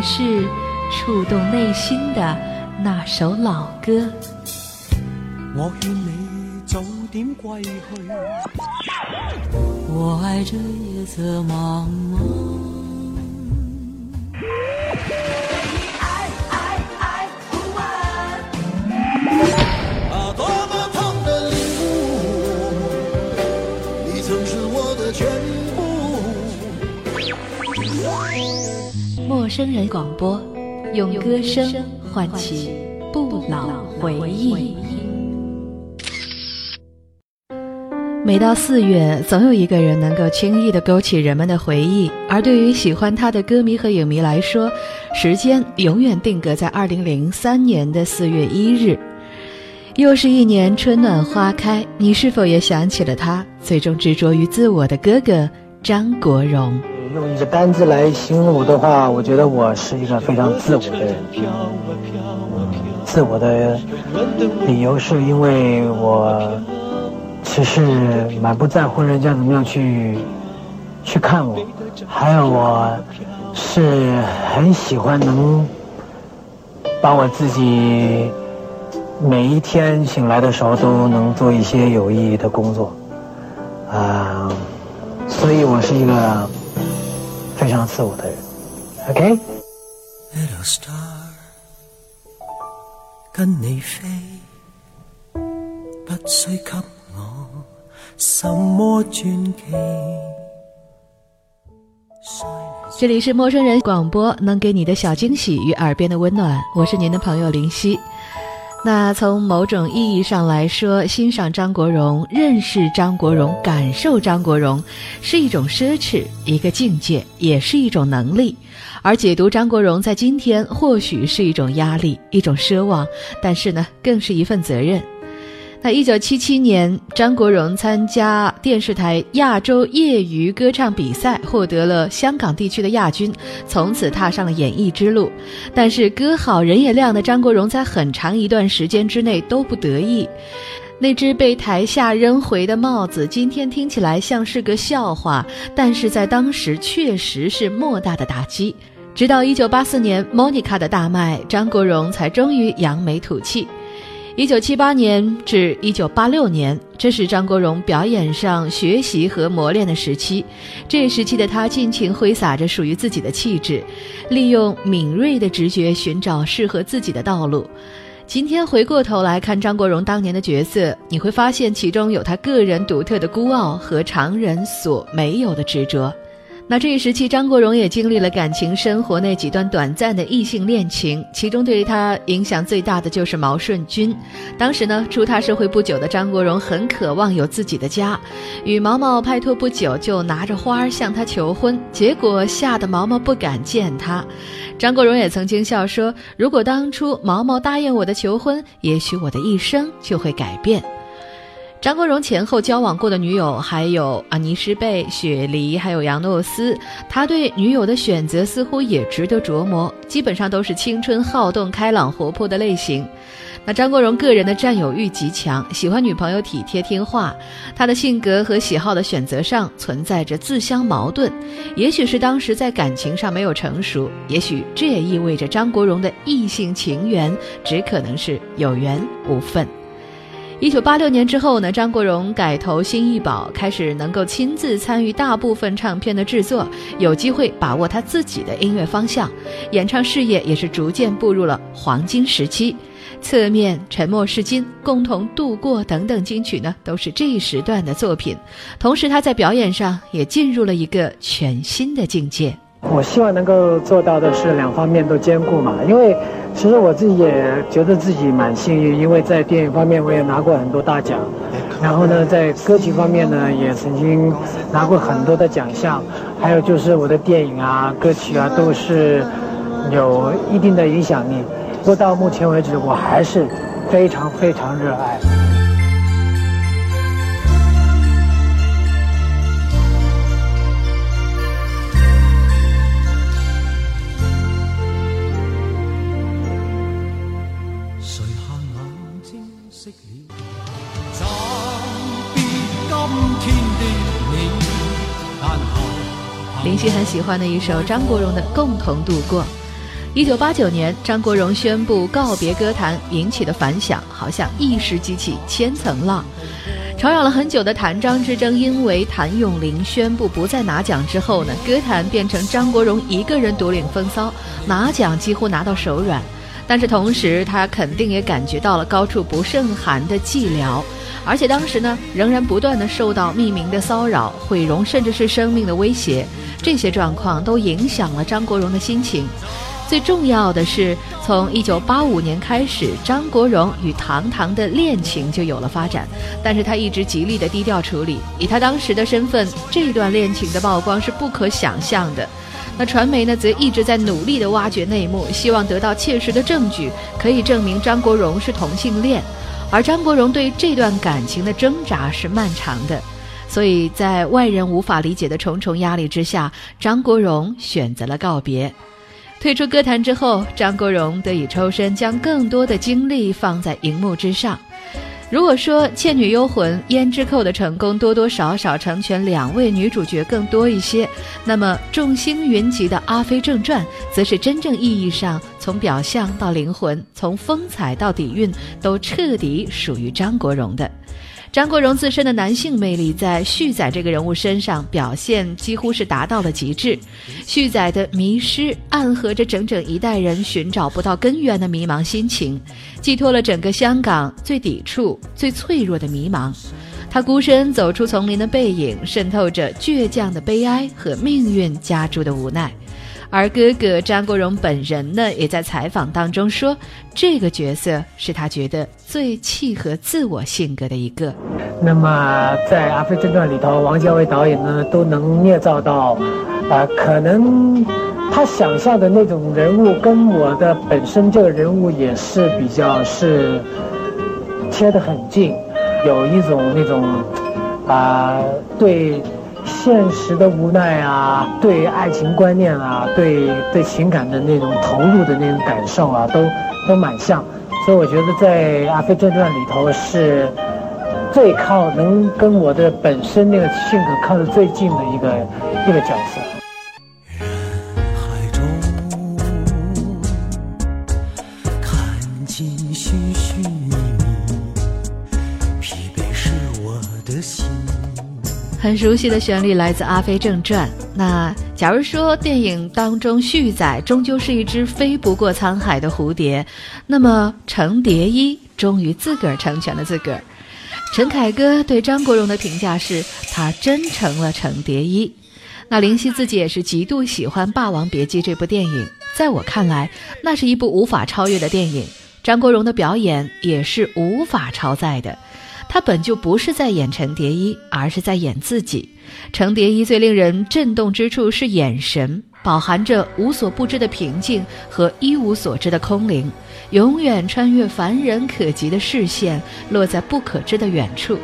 还是触动内心的那首老歌。我劝你早点归去，我爱这夜色茫茫。陌生人广播，用歌声唤起不老回忆。每到四月，总有一个人能够轻易的勾起人们的回忆，而对于喜欢他的歌迷和影迷来说，时间永远定格在二零零三年的四月一日。又是一年春暖花开，你是否也想起了他？最终执着于自我的哥哥张国荣。用一个单字来形容我的话，我觉得我是一个非常自我的人。自我的理由是因为我。其实蛮不在乎人家怎么样去去看我，还有我是很喜欢能把我自己每一天醒来的时候都能做一些有意义的工作，啊，所以我是一个非常自我的人，OK。跟你飞，不需给。什么传奇？这里是陌生人广播，能给你的小惊喜与耳边的温暖。我是您的朋友林夕。那从某种意义上来说，欣赏张国荣、认识张国荣、感受张国荣，是一种奢侈，一个境界，也是一种能力。而解读张国荣在今天，或许是一种压力，一种奢望，但是呢，更是一份责任。那一九七七年，张国荣参加电视台亚洲业余歌唱比赛，获得了香港地区的亚军，从此踏上了演艺之路。但是歌好人也亮的张国荣，在很长一段时间之内都不得意。那只被台下扔回的帽子，今天听起来像是个笑话，但是在当时确实是莫大的打击。直到一九八四年，Monica 的大卖，张国荣才终于扬眉吐气。一九七八年至一九八六年，这是张国荣表演上学习和磨练的时期。这时期的他尽情挥洒着属于自己的气质，利用敏锐的直觉寻找适合自己的道路。今天回过头来看张国荣当年的角色，你会发现其中有他个人独特的孤傲和常人所没有的执着。那这一时期，张国荣也经历了感情生活那几段短暂的异性恋情，其中对于他影响最大的就是毛舜筠。当时呢，出他社会不久的张国荣很渴望有自己的家，与毛毛拍拖不久就拿着花向他求婚，结果吓得毛毛不敢见他。张国荣也曾经笑说：“如果当初毛毛答应我的求婚，也许我的一生就会改变。”张国荣前后交往过的女友还有啊尼诗贝、雪梨，还有杨诺斯。他对女友的选择似乎也值得琢磨，基本上都是青春好动、开朗活泼的类型。那张国荣个人的占有欲极强，喜欢女朋友体贴听话。他的性格和喜好的选择上存在着自相矛盾，也许是当时在感情上没有成熟，也许这也意味着张国荣的异性情缘只可能是有缘无分。一九八六年之后呢，张国荣改投新艺宝，开始能够亲自参与大部分唱片的制作，有机会把握他自己的音乐方向，演唱事业也是逐渐步入了黄金时期。侧面、沉默是金、共同度过等等金曲呢，都是这一时段的作品。同时，他在表演上也进入了一个全新的境界。我希望能够做到的是两方面都兼顾嘛，因为其实我自己也觉得自己蛮幸运，因为在电影方面我也拿过很多大奖，然后呢，在歌曲方面呢也曾经拿过很多的奖项，还有就是我的电影啊、歌曲啊都是有一定的影响力。不过到目前为止，我还是非常非常热爱。林夕很喜欢的一首张国荣的《共同度过》。一九八九年，张国荣宣布告别歌坛，引起的反响好像一时激起千层浪。吵嚷了很久的谭张之争，因为谭咏麟宣布不再拿奖之后呢，歌坛变成张国荣一个人独领风骚，拿奖几乎拿到手软。但是同时，他肯定也感觉到了高处不胜寒的寂寥。而且当时呢，仍然不断的受到匿名的骚扰、毁容，甚至是生命的威胁，这些状况都影响了张国荣的心情。最重要的是，从1985年开始，张国荣与唐唐的恋情就有了发展，但是他一直极力的低调处理。以他当时的身份，这段恋情的曝光是不可想象的。那传媒呢，则一直在努力的挖掘内幕，希望得到切实的证据，可以证明张国荣是同性恋。而张国荣对这段感情的挣扎是漫长的，所以在外人无法理解的重重压力之下，张国荣选择了告别。退出歌坛之后，张国荣得以抽身，将更多的精力放在荧幕之上。如果说《倩女幽魂》《胭脂扣》的成功多多少少成全两位女主角更多一些，那么众星云集的《阿飞正传》则是真正意义上从表象到灵魂，从风采到底蕴，都彻底属于张国荣的。张国荣自身的男性魅力在旭仔这个人物身上表现几乎是达到了极致。旭仔的迷失暗合着整整一代人寻找不到根源的迷茫心情，寄托了整个香港最抵触、最脆弱的迷茫。他孤身走出丛林的背影，渗透着倔强的悲哀和命运加注的无奈。而哥哥张国荣本人呢，也在采访当中说，这个角色是他觉得最契合自我性格的一个。那么在《阿飞正传》里头，王家卫导演呢都能捏造到，啊，可能他想象的那种人物跟我的本身这个人物也是比较是贴得很近，有一种那种啊对。现实的无奈啊，对爱情观念啊，对对情感的那种投入的那种感受啊，都都蛮像，所以我觉得在《阿飞正传》里头是最靠能跟我的本身那个性格靠得最近的一个一个角色。很熟悉的旋律来自《阿飞正传》。那假如说电影当中旭仔终究是一只飞不过沧海的蝴蝶，那么程蝶衣终于自个儿成全了自个儿。陈凯歌对张国荣的评价是他真成了程蝶衣。那林夕自己也是极度喜欢《霸王别姬》这部电影，在我看来，那是一部无法超越的电影。张国荣的表演也是无法超载的。他本就不是在演程蝶衣，而是在演自己。程蝶衣最令人震动之处是眼神，饱含着无所不知的平静和一无所知的空灵，永远穿越凡人可及的视线，落在不可知的远处。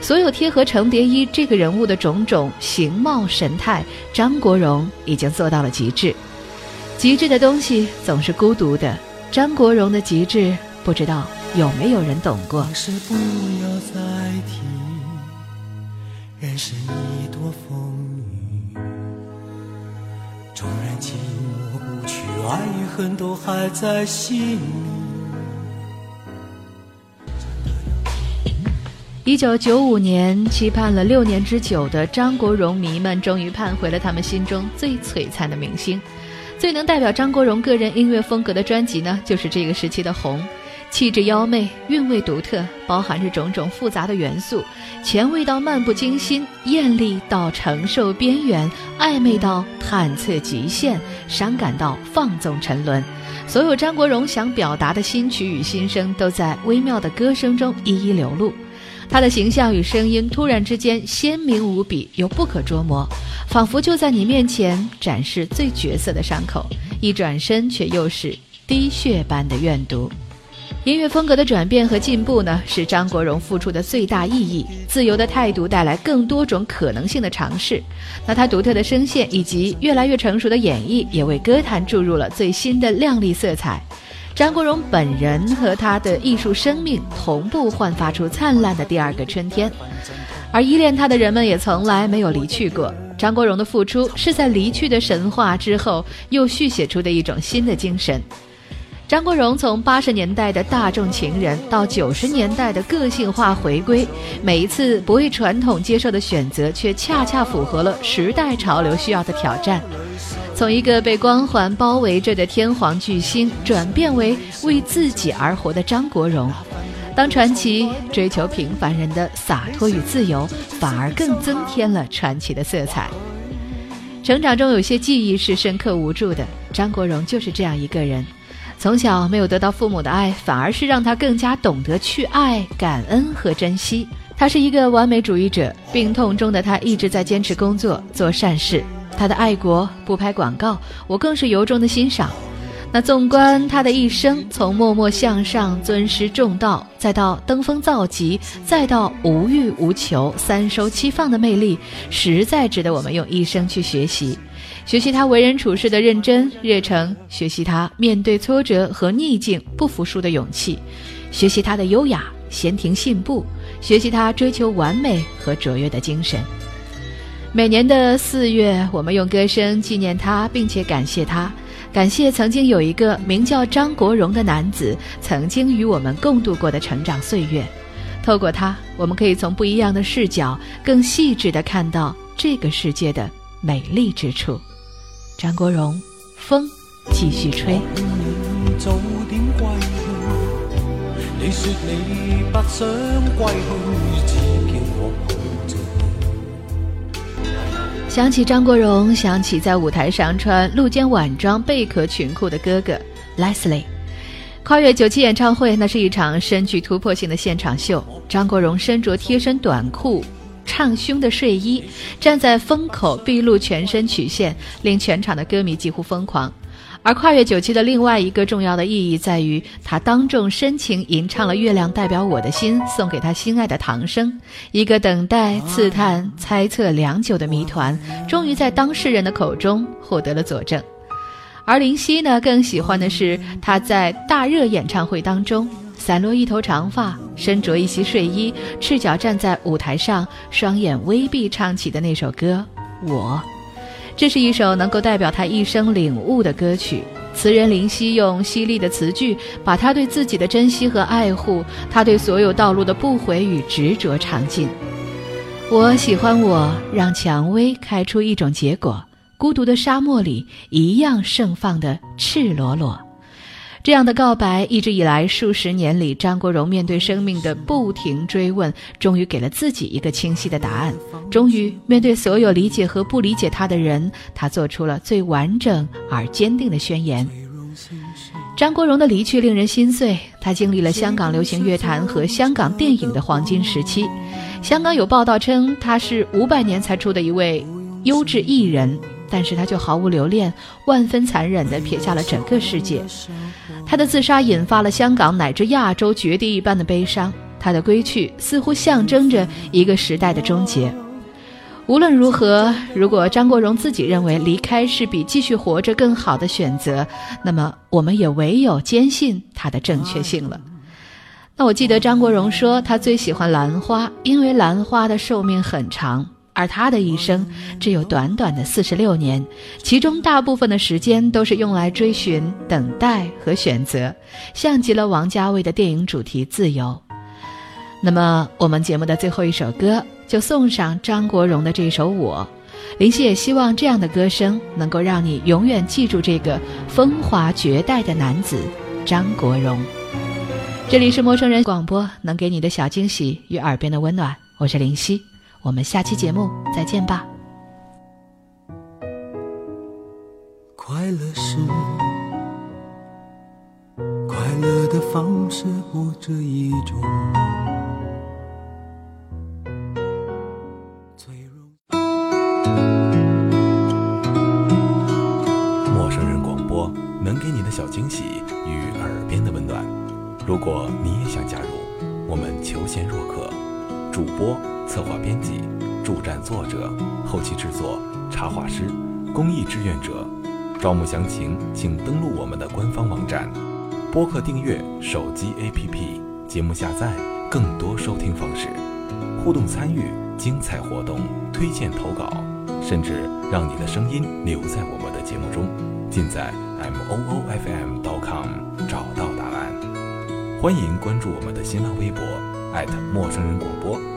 所有贴合程蝶衣这个人物的种种形貌神态，张国荣已经做到了极致。极致的东西总是孤独的，张国荣的极致，不知道。有没有人懂过？是不要再提，人生一朵风雨，纵然寂寞不去，爱与恨都还在心里。一九九五年，期盼了六年之久的张国荣迷们，终于盼回了他们心中最璀璨的明星。最能代表张国荣个人音乐风格的专辑呢，就是这个时期的《红》。气质妖媚，韵味独特，包含着种种复杂的元素，前卫到漫不经心，艳丽到承受边缘，暧昧到探测极限，伤感到放纵沉沦。所有张国荣想表达的心曲与心声，都在微妙的歌声中一一流露。他的形象与声音突然之间鲜明无比，又不可捉摸，仿佛就在你面前展示最绝色的伤口，一转身却又是滴血般的怨毒。音乐风格的转变和进步呢，是张国荣付出的最大意义。自由的态度带来更多种可能性的尝试，那他独特的声线以及越来越成熟的演绎，也为歌坛注入了最新的亮丽色彩。张国荣本人和他的艺术生命同步焕发出灿烂的第二个春天，而依恋他的人们也从来没有离去过。张国荣的付出是在离去的神话之后又续写出的一种新的精神。张国荣从八十年代的大众情人到九十年代的个性化回归，每一次不为传统接受的选择，却恰恰符合了时代潮流需要的挑战。从一个被光环包围着的天皇巨星，转变为为自己而活的张国荣，当传奇追求平凡人的洒脱与自由，反而更增添了传奇的色彩。成长中有些记忆是深刻无助的，张国荣就是这样一个人。从小没有得到父母的爱，反而是让他更加懂得去爱、感恩和珍惜。他是一个完美主义者，病痛中的他一直在坚持工作、做善事。他的爱国不拍广告，我更是由衷的欣赏。那纵观他的一生，从默默向上、尊师重道，再到登峰造极，再到无欲无求、三收七放的魅力，实在值得我们用一生去学习。学习他为人处事的认真热诚，学习他面对挫折和逆境不服输的勇气，学习他的优雅闲庭信步，学习他追求完美和卓越的精神。每年的四月，我们用歌声纪念他，并且感谢他，感谢曾经有一个名叫张国荣的男子，曾经与我们共度过的成长岁月。透过他，我们可以从不一样的视角，更细致地看到这个世界的美丽之处。张国荣，风继续吹。想起张国荣，想起在舞台上穿露肩晚装、贝壳裙裤的哥哥 Leslie。跨越九七演唱会，那是一场深具突破性的现场秀。张国荣身着贴身短裤、畅胸的睡衣，站在风口，毕露全身曲线，令全场的歌迷几乎疯狂。而跨越九七的另外一个重要的意义在于，他当众深情吟唱了《月亮代表我的心》，送给他心爱的唐生。一个等待、刺探、猜测良久的谜团，终于在当事人的口中获得了佐证。而林夕呢，更喜欢的是他在大热演唱会当中，散落一头长发，身着一袭睡衣，赤脚站在舞台上，双眼微闭唱起的那首歌《我》。这是一首能够代表他一生领悟的歌曲。词人林夕用犀利的词句，把他对自己的珍惜和爱护，他对所有道路的不悔与执着唱尽。我喜欢我，让蔷薇开出一种结果，孤独的沙漠里一样盛放的赤裸裸。这样的告白，一直以来数十年里，张国荣面对生命的不停追问，终于给了自己一个清晰的答案。终于面对所有理解和不理解他的人，他做出了最完整而坚定的宣言。张国荣的离去令人心碎，他经历了香港流行乐坛和香港电影的黄金时期。香港有报道称，他是五百年才出的一位优质艺人。但是他却毫无留恋，万分残忍地撇下了整个世界。他的自杀引发了香港乃至亚洲绝地一般的悲伤。他的归去似乎象征着一个时代的终结。无论如何，如果张国荣自己认为离开是比继续活着更好的选择，那么我们也唯有坚信他的正确性了。那我记得张国荣说，他最喜欢兰花，因为兰花的寿命很长。而他的一生只有短短的四十六年，其中大部分的时间都是用来追寻、等待和选择，像极了王家卫的电影主题《自由》。那么，我们节目的最后一首歌就送上张国荣的这首《我》。林夕也希望这样的歌声能够让你永远记住这个风华绝代的男子张国荣。这里是陌生人广播，能给你的小惊喜与耳边的温暖。我是林夕，我们下期节目再见吧。快乐是快乐的方式，不止一种脆弱。陌生人广播能给你的小惊喜与耳边的温暖。如果你也想加入，我们求贤若渴，主播、策划、编辑、助战作者、后期制作、插画师、公益志愿者，招募详情请登录我们的官方网站。播客订阅、手机 APP、节目下载、更多收听方式，互动参与、精彩活动、推荐投稿，甚至让你的声音留在我们的节目中，尽在 m o o f m dot com 找到答案。欢迎关注我们的新浪微博陌生人广播。